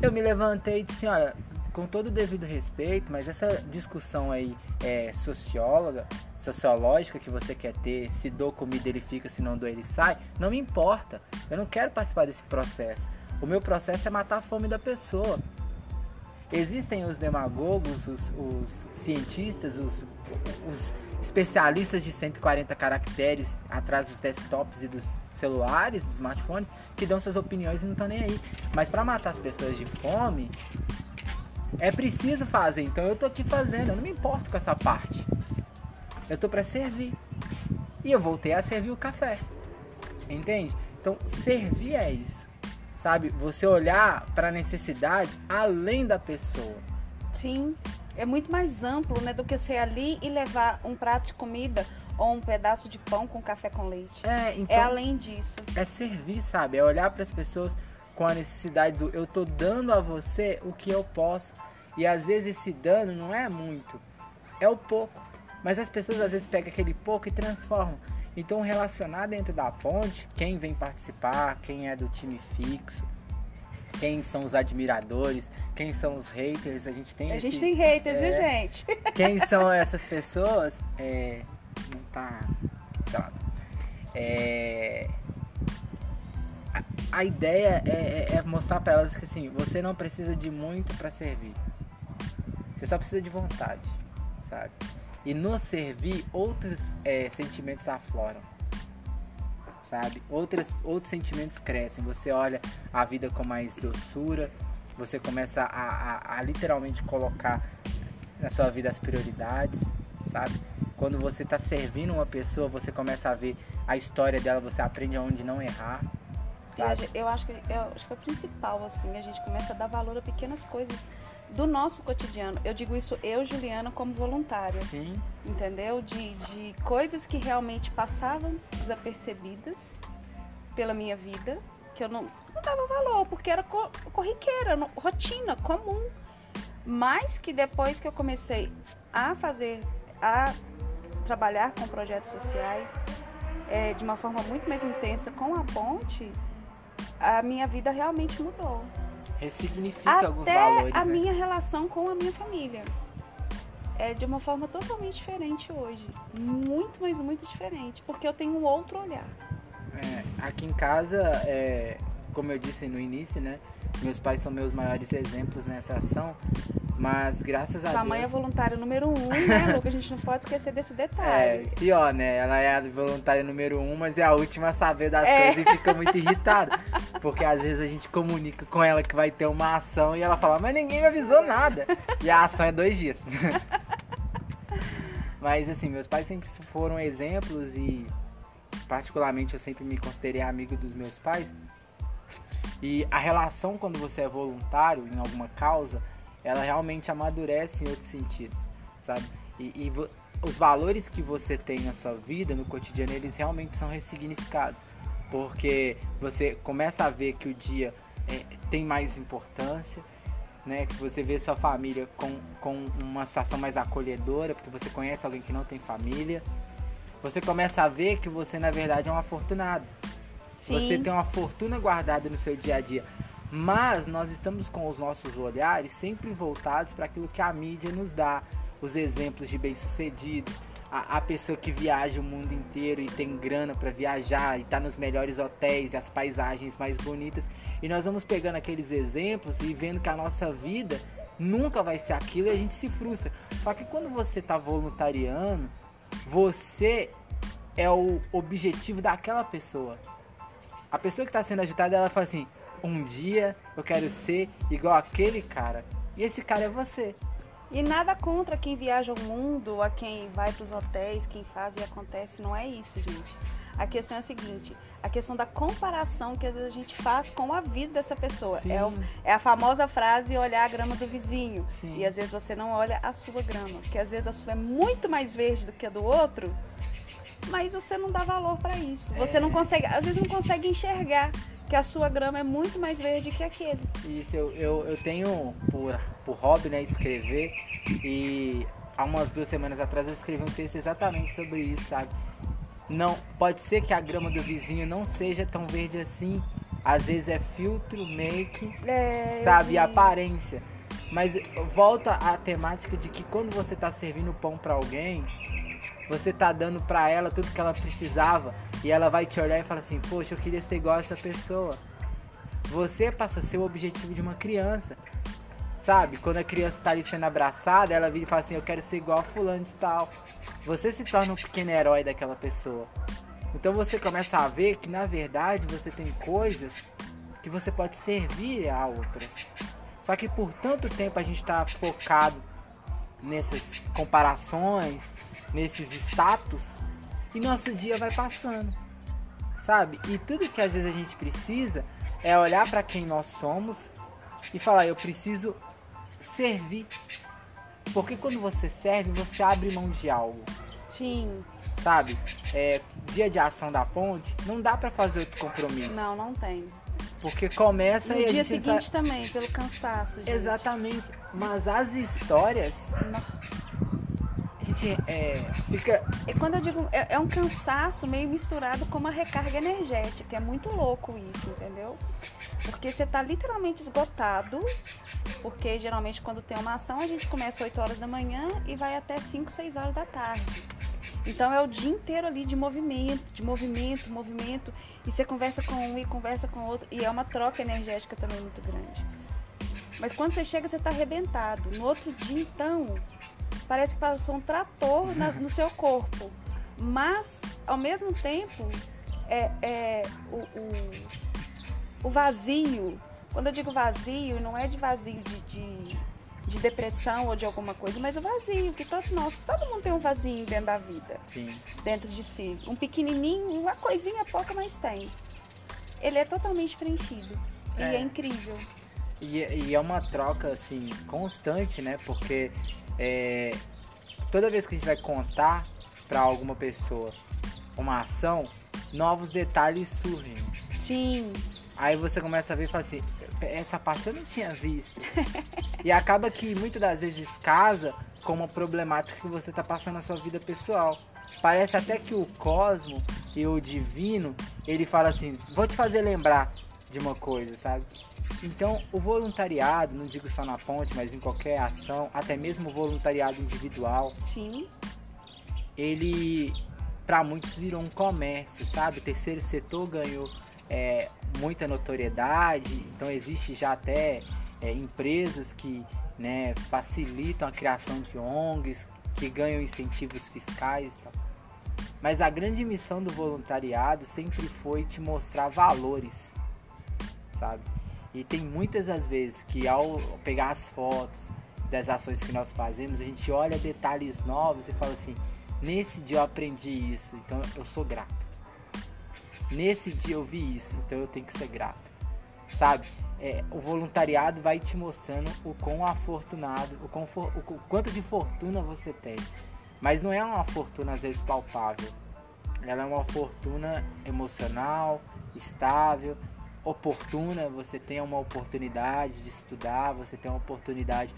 Eu me levantei e disse: Olha, com todo o devido respeito, mas essa discussão aí é socióloga, sociológica que você quer ter, se dou comida ele fica, se não dou ele sai, não me importa. Eu não quero participar desse processo. O meu processo é matar a fome da pessoa. Existem os demagogos, os, os cientistas, os, os especialistas de 140 caracteres atrás dos desktops e dos celulares, smartphones, que dão suas opiniões e não estão nem aí. Mas para matar as pessoas de fome, é preciso fazer. Então eu tô aqui fazendo, eu não me importo com essa parte. Eu tô para servir. E eu voltei a servir o café. Entende? Então, servir é isso sabe? Você olhar para a necessidade além da pessoa. Sim, é muito mais amplo, né, do que ser ali e levar um prato de comida ou um pedaço de pão com café com leite. É, então, é além disso. É servir, sabe? É olhar para as pessoas com a necessidade do eu tô dando a você o que eu posso. E às vezes esse dano não é muito, é o pouco. Mas as pessoas às vezes pegam aquele pouco e transformam. Então, relacionar dentro da ponte, quem vem participar, quem é do time fixo, quem são os admiradores, quem são os haters, a gente tem A esse, gente tem haters, é, viu, gente? Quem são essas pessoas? É, não tá. tá é, a, ideia é, é, é mostrar para elas que assim, você não precisa de muito para servir. Você só precisa de vontade, sabe? e nos servir, outros é, sentimentos afloram. Sabe? Outros, outros sentimentos crescem. Você olha a vida com mais doçura, você começa a, a, a literalmente colocar na sua vida as prioridades, sabe? Quando você está servindo uma pessoa, você começa a ver a história dela, você aprende aonde não errar. Sabe? Eu acho que eu acho que é o principal assim, a gente começa a dar valor a pequenas coisas do nosso cotidiano. Eu digo isso eu, Juliana, como voluntária. Sim. Entendeu? De, de coisas que realmente passavam desapercebidas pela minha vida, que eu não, não dava valor, porque era corriqueira, rotina, comum. Mas que depois que eu comecei a fazer, a trabalhar com projetos sociais é, de uma forma muito mais intensa com a ponte, a minha vida realmente mudou ressignifica Até alguns valores. a né? minha relação com a minha família. É de uma forma totalmente diferente hoje. Muito, mas muito diferente. Porque eu tenho um outro olhar. É, aqui em casa, é, como eu disse no início, né? Meus pais são meus maiores exemplos nessa ação. Mas graças a Sua Deus. mãe é voluntária número um, né, Luca? A gente não pode esquecer desse detalhe. É, pior, né? Ela é a voluntária número um, mas é a última a saber das é. coisas e fica muito irritada. Porque às vezes a gente comunica com ela que vai ter uma ação e ela fala, mas ninguém me avisou nada. E a ação é dois dias. mas assim, meus pais sempre foram exemplos e particularmente eu sempre me considerei amigo dos meus pais. E a relação quando você é voluntário em alguma causa ela realmente amadurece em outros sentidos, sabe? E, e os valores que você tem na sua vida, no cotidiano, eles realmente são ressignificados. Porque você começa a ver que o dia é, tem mais importância, né? Que você vê sua família com, com uma situação mais acolhedora, porque você conhece alguém que não tem família. Você começa a ver que você, na verdade, é um afortunado. Sim. Você tem uma fortuna guardada no seu dia a dia. Mas nós estamos com os nossos olhares sempre voltados para aquilo que a mídia nos dá, os exemplos de bem-sucedidos, a, a, pessoa que viaja o mundo inteiro e tem grana para viajar e está nos melhores hotéis e as paisagens mais bonitas. E nós vamos pegando aqueles exemplos e vendo que a nossa vida nunca vai ser aquilo e a gente se frustra. Só que quando você está voluntariando, você é o objetivo daquela pessoa. A pessoa que está sendo agitada, ela fala assim: um dia eu quero ser igual aquele cara. E esse cara é você. E nada contra quem viaja o mundo, a quem vai para os hotéis, quem faz e acontece, não é isso, gente. A questão é a seguinte: a questão da comparação que às vezes a gente faz com a vida dessa pessoa. É, o, é, a famosa frase olhar a grama do vizinho. Sim. E às vezes você não olha a sua grama, porque às vezes a sua é muito mais verde do que a do outro. Mas você não dá valor para isso. Você é. não consegue, às vezes não consegue enxergar que a sua grama é muito mais verde que aquele. Isso, eu, eu, eu tenho por, por hobby, né, escrever e há umas duas semanas atrás eu escrevi um texto exatamente sobre isso, sabe? Não, pode ser que a grama do vizinho não seja tão verde assim. Às vezes é filtro, make, é, sabe, aparência. Mas volta à temática de que quando você está servindo pão para alguém, você tá dando para ela tudo que ela precisava e ela vai te olhar e falar assim: "Poxa, eu queria ser igual essa pessoa". Você passa a ser o objetivo de uma criança. Sabe? Quando a criança tá ali sendo abraçada, ela vira e fala assim: "Eu quero ser igual a fulano de tal". Você se torna um pequeno herói daquela pessoa. Então você começa a ver que na verdade você tem coisas que você pode servir a outras. Só que por tanto tempo a gente está focado nessas comparações, nesses status, e nosso dia vai passando, sabe? E tudo que às vezes a gente precisa é olhar para quem nós somos e falar: eu preciso servir. Porque quando você serve, você abre mão de algo. Sim. Sabe? É, dia de ação da ponte, não dá para fazer outro compromisso. Não, não tem. Porque começa no e a dia seguinte sabe... também, pelo cansaço. Gente. Exatamente. Mas as histórias. A gente é, fica. E quando eu digo. É, é, um cansaço meio misturado com uma recarga energética. É muito louco isso, entendeu? Porque você tá literalmente esgotado. Porque geralmente quando tem uma ação a gente começa 8 horas da manhã e vai até 5, 6 horas da tarde. Então é o dia inteiro ali de movimento, de movimento, movimento. E você conversa com um e conversa com outro. E é uma troca energética também muito grande. Mas quando você chega, você está arrebentado. No outro dia, então, parece que passou um trator na, no seu corpo. Mas, ao mesmo tempo, é, é o, o, o, vazio. Quando eu digo vazio, não é de vazio de, de de depressão ou de alguma coisa, mas o vazio, que todos nós, todo mundo tem um vazio dentro da vida. Sim. Dentro de si. Um pequenininho, uma coisinha pouca, mas tem. Ele é totalmente preenchido. É. E é incrível. E, e, é uma troca, assim, constante, né? Porque é, toda vez que a gente vai contar para alguma pessoa uma ação, novos detalhes surgem. Sim. Aí você começa a ver e fala assim, essa parte eu não tinha visto. e acaba que muitas das vezes casa com uma problemática que você está passando na sua vida pessoal. Parece até que o cosmo e o divino, ele fala assim, vou te fazer lembrar de uma coisa, sabe? Então, o voluntariado, não digo só na ponte, mas em qualquer ação, até mesmo o voluntariado individual, Sim. ele para muitos virou um comércio, sabe? O terceiro setor ganhou é, muita notoriedade, então existe já até é, empresas que né, facilitam a criação de ONGs, que ganham incentivos fiscais e tal. Mas a grande missão do voluntariado sempre foi te mostrar valores, sabe? E tem muitas as vezes que ao pegar as fotos das ações que nós fazemos, a gente olha detalhes novos e fala assim: nesse dia eu aprendi isso, então eu sou grato. Nesse dia eu vi isso, então eu tenho que ser grato. Sabe? É, o voluntariado vai te mostrando o quão afortunado, o, quão for, o quanto de fortuna você tem. Mas não é uma fortuna às vezes palpável. Ela é uma fortuna emocional, estável, oportuna. Você tem uma oportunidade de estudar, você tem uma oportunidade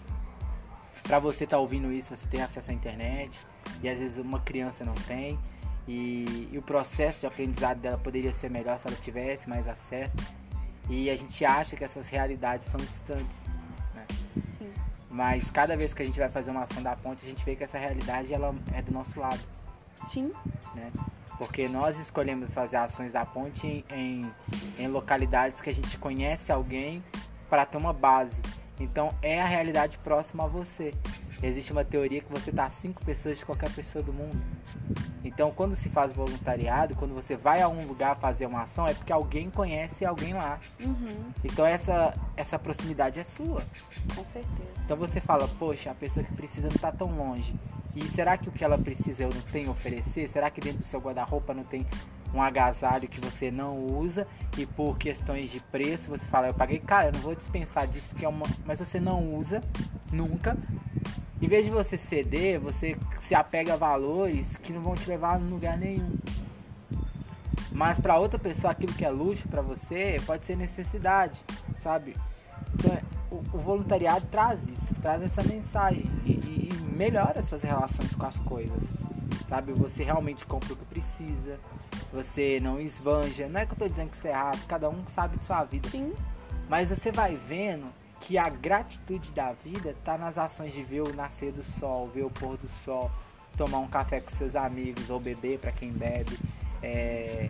para você estar tá ouvindo isso, você tem acesso à internet e às vezes uma criança não tem. E, e, o processo de aprendizado dela poderia ser melhor se ela tivesse mais acesso. E a gente acha que essas realidades são distantes. Né? Mas cada vez que a gente vai fazer uma ação da ponte, a gente vê que essa realidade ela é do nosso lado. Sim. Né? Porque nós escolhemos fazer ações da ponte em, em, em localidades que a gente conhece alguém para ter uma base. Então é a realidade próxima a você. Existe uma teoria que você dá cinco pessoas de qualquer pessoa do mundo. Então, quando se faz voluntariado, quando você vai a um lugar fazer uma ação, é porque alguém conhece alguém lá. Uhum. Então, essa, essa proximidade é sua. Com certeza. Então, você fala, poxa, a pessoa que precisa não está tão longe. E será que o que ela precisa eu não tenho a oferecer? Será que dentro do seu guarda-roupa não tem um agasalho que você não usa e por questões de preço você fala, eu paguei caro, eu não vou dispensar disso porque é uma. Mas você não usa nunca Em vez de você ceder, você se apega a valores que não vão te levar a lugar nenhum. Mas para outra pessoa, aquilo que é luxo para você pode ser necessidade, sabe? Então, o, o, voluntariado traz isso, traz essa mensagem e, e melhora as suas relações com as coisas, sabe? Você realmente compra o que precisa, você não esbanja. Não é que eu tô dizendo que isso é errado, cada um sabe de sua vida. Sim. Mas você vai vendo que a gratitude da vida tá nas ações de ver o nascer do sol, ver o pôr do sol, tomar um café com seus amigos ou beber para quem bebe, é,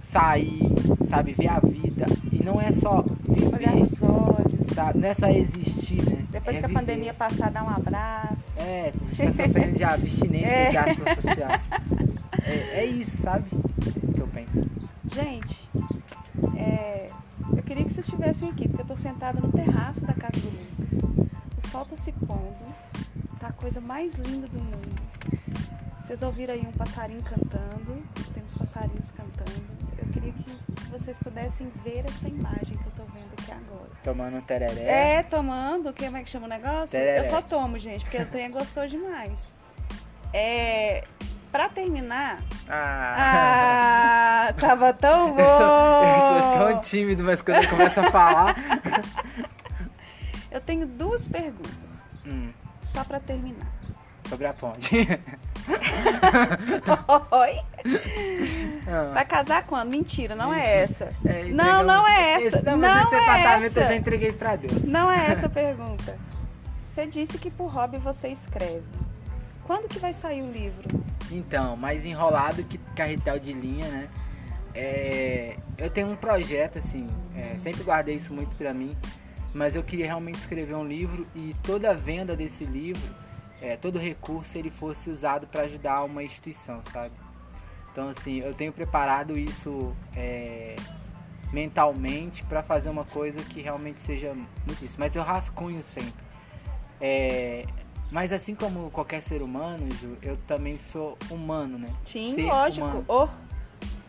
sair, sabe, ver a vida. E não é só viver. Olhar nos olhos. Sabe? Não é só existir, né? Depois é que a viver. pandemia passar, dar um abraço. É, a gente tá sofrendo de abstinência É. de ação social. É, é isso, sabe? Que eu penso. Gente, é, eu queria que vocês estivessem aqui, porque eu tô sentada no terraço da casa do Lucas. O sol tá se pondo, tá a coisa mais linda do mundo. Vocês ouviram aí um passarinho cantando, tem uns passarinhos cantando. Eu queria que vocês pudessem ver essa imagem que eu tô vendo aqui agora. Tomando um tereré. É, tomando, como é que chama o negócio? Tereré. Eu só tomo, gente, porque o trem é gostoso demais. É, pra terminar, Ah. ah, tava tão bom. Eu sou, eu sou tão tímido, mas quando eu começo a falar. Eu tenho duas perguntas, Hum, só pra terminar. sobre a ponte. Oi? Ah. Vai casar quando? Mentira, não é Ixi. essa. É, Não, não é essa. Esse, não, Não esse é departamento eu essa. já entreguei pra Deus. Não é essa a pergunta. Você disse que por hobby você escreve. Quando que vai sair o livro? Então, mais enrolado que carretel de linha, né? É, eu tenho um projeto, assim, é, sempre guardei isso muito pra mim, mas eu queria realmente escrever um livro e toda a venda desse livro, é, todo recurso, ele fosse usado para ajudar uma instituição, sabe? Então, assim, eu tenho preparado isso é, mentalmente para fazer uma coisa que realmente seja muito isso, mas eu rascunho sempre. É, mas assim como qualquer ser humano, Ju, eu também sou humano, né? Sim, Ser lógico. Oh,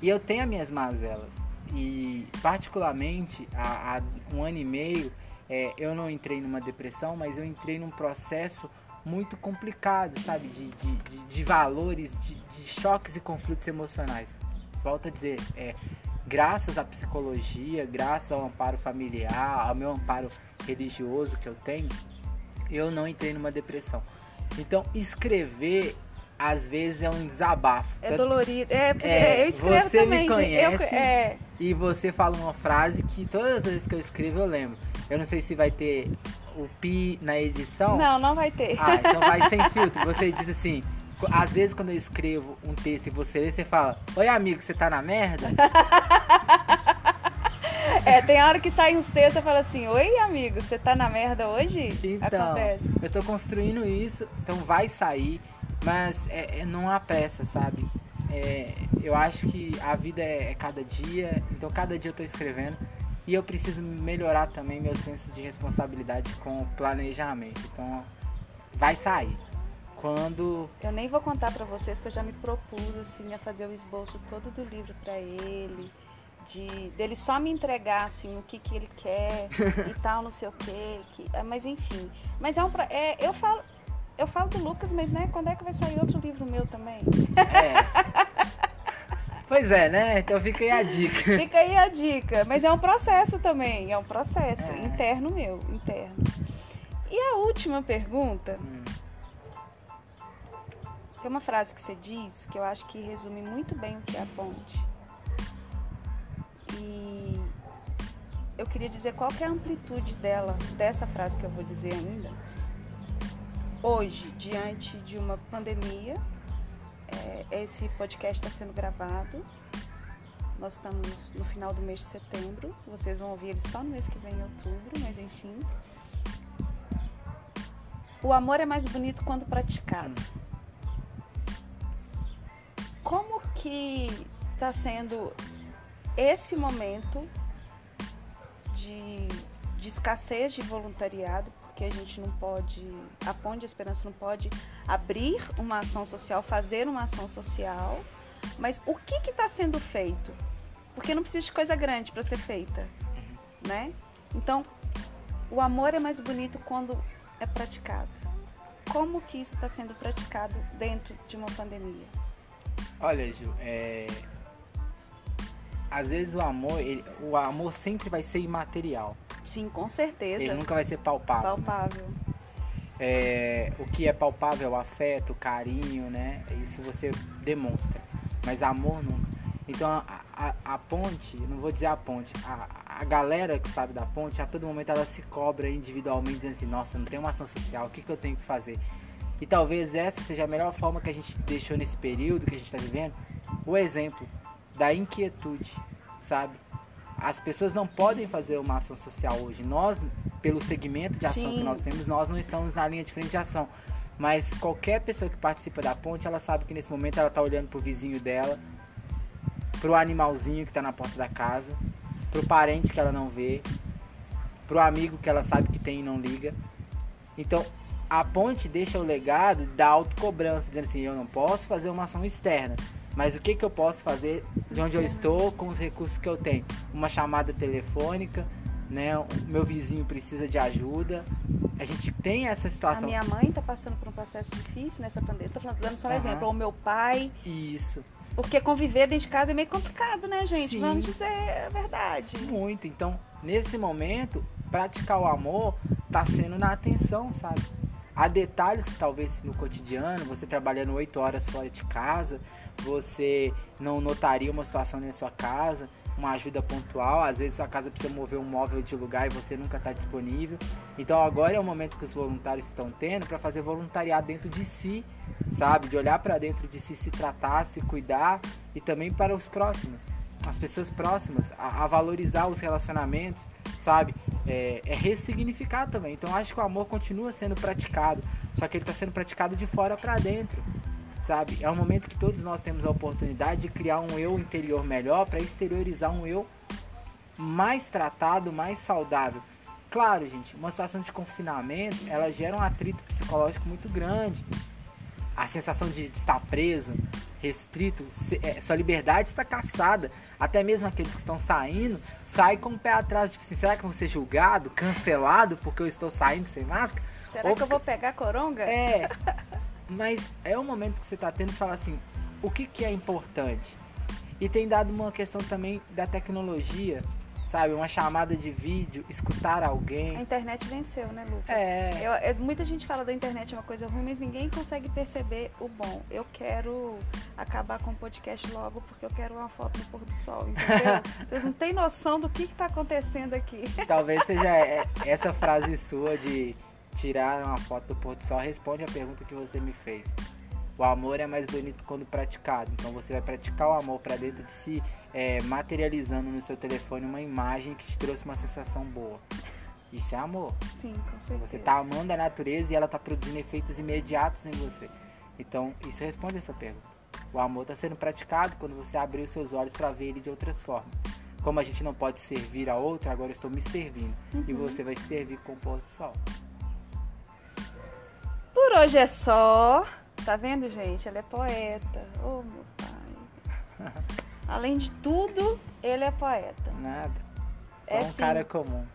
E eu tenho as minhas mazelas. E particularmente há, há um ano e meio é, eu não entrei numa depressão, mas eu entrei num processo muito complicado, sabe? De, de, de, de valores, de, de choques e conflitos emocionais. Volto a dizer, é, graças à psicologia, graças ao amparo familiar, ao meu amparo religioso que eu tenho, eu não entrei numa depressão. Então, escrever às vezes é um desabafo. é Tanto- dolorido. É, porque É, eu escrevo você me também, gente. conhece. Eu, é, e você fala uma frase que todas as vezes que eu escrevo eu lembro. Eu não sei se vai ter o pi na edição. não, não vai ter. Ah, então vai sem filtro. Você diz assim, às vezes quando eu escrevo um texto e você lê, você fala, oi amigo, você tá na merda? É, tem hora que sai uns textos e fala assim, oi amigo, você tá na merda hoje? Então, Acontece. eu tô construindo isso, então vai sair, mas é, é- não há pressa, sabe? É, eu acho que a vida é, é cada dia, então cada dia eu tô escrevendo e eu preciso melhorar também meu senso de responsabilidade com o planejamento. Então, vai sair. Quando Eu nem vou contar pra vocês que eu já me propus assim a fazer o esboço todo do livro pra ele, de dele só me entregar assim o que que ele quer e tal, não sei o quê, que, é, mas enfim. Mas é um é, eu falo eu falo do Lucas, mas né, quando é que vai sair outro livro meu também? é. pois é, né? Então fica aí a dica. Fica aí a dica, mas é um processo também, é um processo É. interno meu, interno. E a última pergunta, Hum, tem uma frase que você diz que eu acho que resume muito bem o que é a ponte. E eu queria dizer qual que é a amplitude dela, dessa frase que eu vou dizer ainda. Hoje, diante de uma pandemia, esse podcast está sendo gravado. Nós estamos no final do mês de setembro. Vocês vão ouvir ele só no mês que vem, em outubro, mas enfim. O amor é mais bonito quando praticado. Como que está sendo esse momento de, de escassez de voluntariado, porque a gente não pode, a Ponte de Esperança não pode abrir uma ação social, fazer uma ação social, mas o que está sendo feito? Porque não precisa de coisa grande para ser feita, né? Então, o amor é mais bonito quando é praticado. como que isso está sendo praticado dentro de uma pandemia? Olha, Ju, é... às vezes o amor, ele... o amor sempre vai ser imaterial. Sim, com certeza. Ele nunca vai ser palpável. Palpável. É... O que é palpável é o afeto, o carinho, né? Isso você demonstra. Mas amor nunca. Então a, a, a ponte, não vou dizer a ponte, a, a galera que sabe da ponte, a todo momento ela se cobra individualmente, dizendo assim, nossa, não tem uma ação social, o que, que eu tenho que fazer? E talvez essa seja a melhor forma que a gente deixou nesse período que a gente está vivendo, o exemplo da inquietude, sabe? As pessoas não podem fazer uma ação social hoje. Nós, pelo segmento de ação Sim. que nós temos, nós não estamos na linha de frente de ação. Mas qualquer pessoa que participa da ponte, ela sabe que nesse momento ela está olhando pro vizinho dela, pro animalzinho que está na porta da casa, pro parente que ela não vê, pro amigo que ela sabe que tem e não liga. Então, a ponte deixa o legado da autocobrança, dizendo assim, eu não posso fazer uma ação externa, mas o que, que eu posso fazer de onde eu estou com os recursos que eu tenho? Uma chamada telefônica, né? O meu vizinho precisa de ajuda. A gente tem essa A situação. minha mãe está passando por um processo difícil nessa pandemia. Estou dando só um Aham. exemplo. Ou o meu pai. Isso. Porque conviver dentro de casa é meio complicado, né, gente? Sim. Vamos dizer a verdade. Muito. Então, nesse momento, praticar o amor tá sendo na atenção, sabe? Há detalhes que talvez no cotidiano, você trabalhando oito horas fora de casa, você não notaria uma situação na sua casa, uma ajuda pontual. Às vezes sua casa precisa mover um móvel de lugar e você nunca está disponível. Então agora é o momento que os voluntários estão tendo para fazer voluntariado dentro de si, sabe? De olhar para dentro de si, se tratar, se cuidar e também para os próximos, as pessoas próximas, a, a valorizar os relacionamentos, sabe? É, é ressignificar também. Então acho que o amor continua sendo praticado, só que ele está sendo praticado de fora para dentro sabe? É um momento que todos nós temos a oportunidade de criar um eu interior melhor para exteriorizar um eu mais tratado, mais saudável. Claro, gente, uma situação de confinamento, ela gera um atrito psicológico muito grande. A sensação de, de estar preso, restrito, se- é, sua liberdade está caçada. Até mesmo aqueles que estão saindo, saem com o pé atrás, tipo assim, será que eu vou ser julgado, cancelado porque eu estou saindo sem máscara? Será Ou que eu vou pegar a coronga? É, mas é o momento que você tá tendo de falar assim, o que que é importante? E tem dado uma questão também da tecnologia, sabe? Uma chamada de vídeo, escutar A alguém. internet venceu, né, Lucas? É, Eu- é, muita gente fala da internet é uma coisa ruim, mas ninguém consegue perceber o bom. Eu quero acabar com o podcast logo porque eu quero uma foto do pôr do sol, entendeu? Vocês não têm noção do que está acontecendo aqui. talvez seja é- essa frase sua de tirar uma foto do pôr do sol responde a pergunta que você me fez. O amor é mais bonito quando praticado. Então você vai praticar o amor para dentro de si, é, materializando no seu telefone uma imagem que te trouxe uma sensação boa. Isso é amor. Sim, com certeza. Você tá amando a natureza e ela tá produzindo efeitos imediatos em você. Então, isso responde essa pergunta. O amor está sendo praticado quando você abrir os seus olhos para ver ele de outras formas. Como a gente não pode servir a outro, agora eu estou me servindo. E você vai servir com o pôr do sol. Por hoje é só. Tá vendo, gente? Ele é poeta. Oh, meu pai. Além de tudo, ele é poeta. Nada. Só É um sim. cara comum.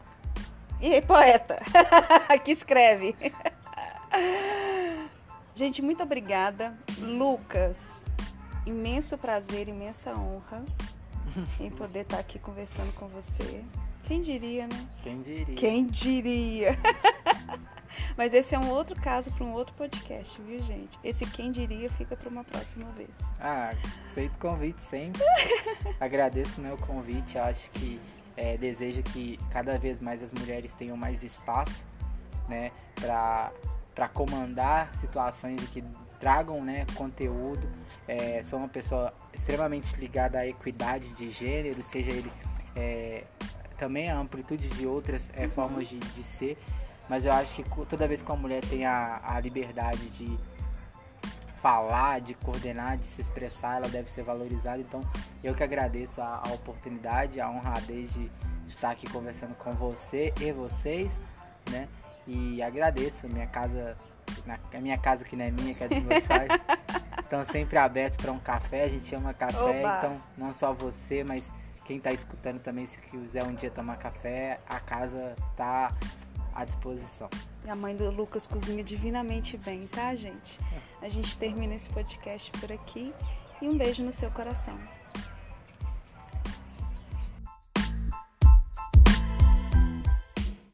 E poeta, que escreve. Gente, muito obrigada. Lucas, imenso prazer, imensa honra em poder estar aqui conversando com você. Quem diria, né? Quem diria? Quem diria? Mas esse é um outro caso para um outro podcast, viu, gente? Esse quem diria fica para uma próxima vez. Ah, aceito o convite sempre. Agradeço o convite. Acho que é, desejo que cada vez mais as mulheres tenham mais espaço, né, para comandar situações e que tragam, né, conteúdo. É, sou uma pessoa extremamente ligada à equidade de gênero, seja ele é, também a amplitude de outras é, formas de, de ser. Mas eu acho que toda vez que uma mulher tem a, a liberdade de falar, de coordenar, de se expressar, ela deve ser valorizada. Então, eu que agradeço a, a oportunidade, a honradez de estar aqui conversando com você e vocês, né? E agradeço, minha casa, na, a minha casa que não é minha, que é dos meus pais, estão sempre abertos para um café, a gente ama café, Oba! então não só você, mas quem está escutando também, se quiser um dia tomar café, a casa tá à disposição. E a mãe do Lucas cozinha divinamente bem, tá, gente? A gente termina esse podcast por aqui e um beijo no seu coração.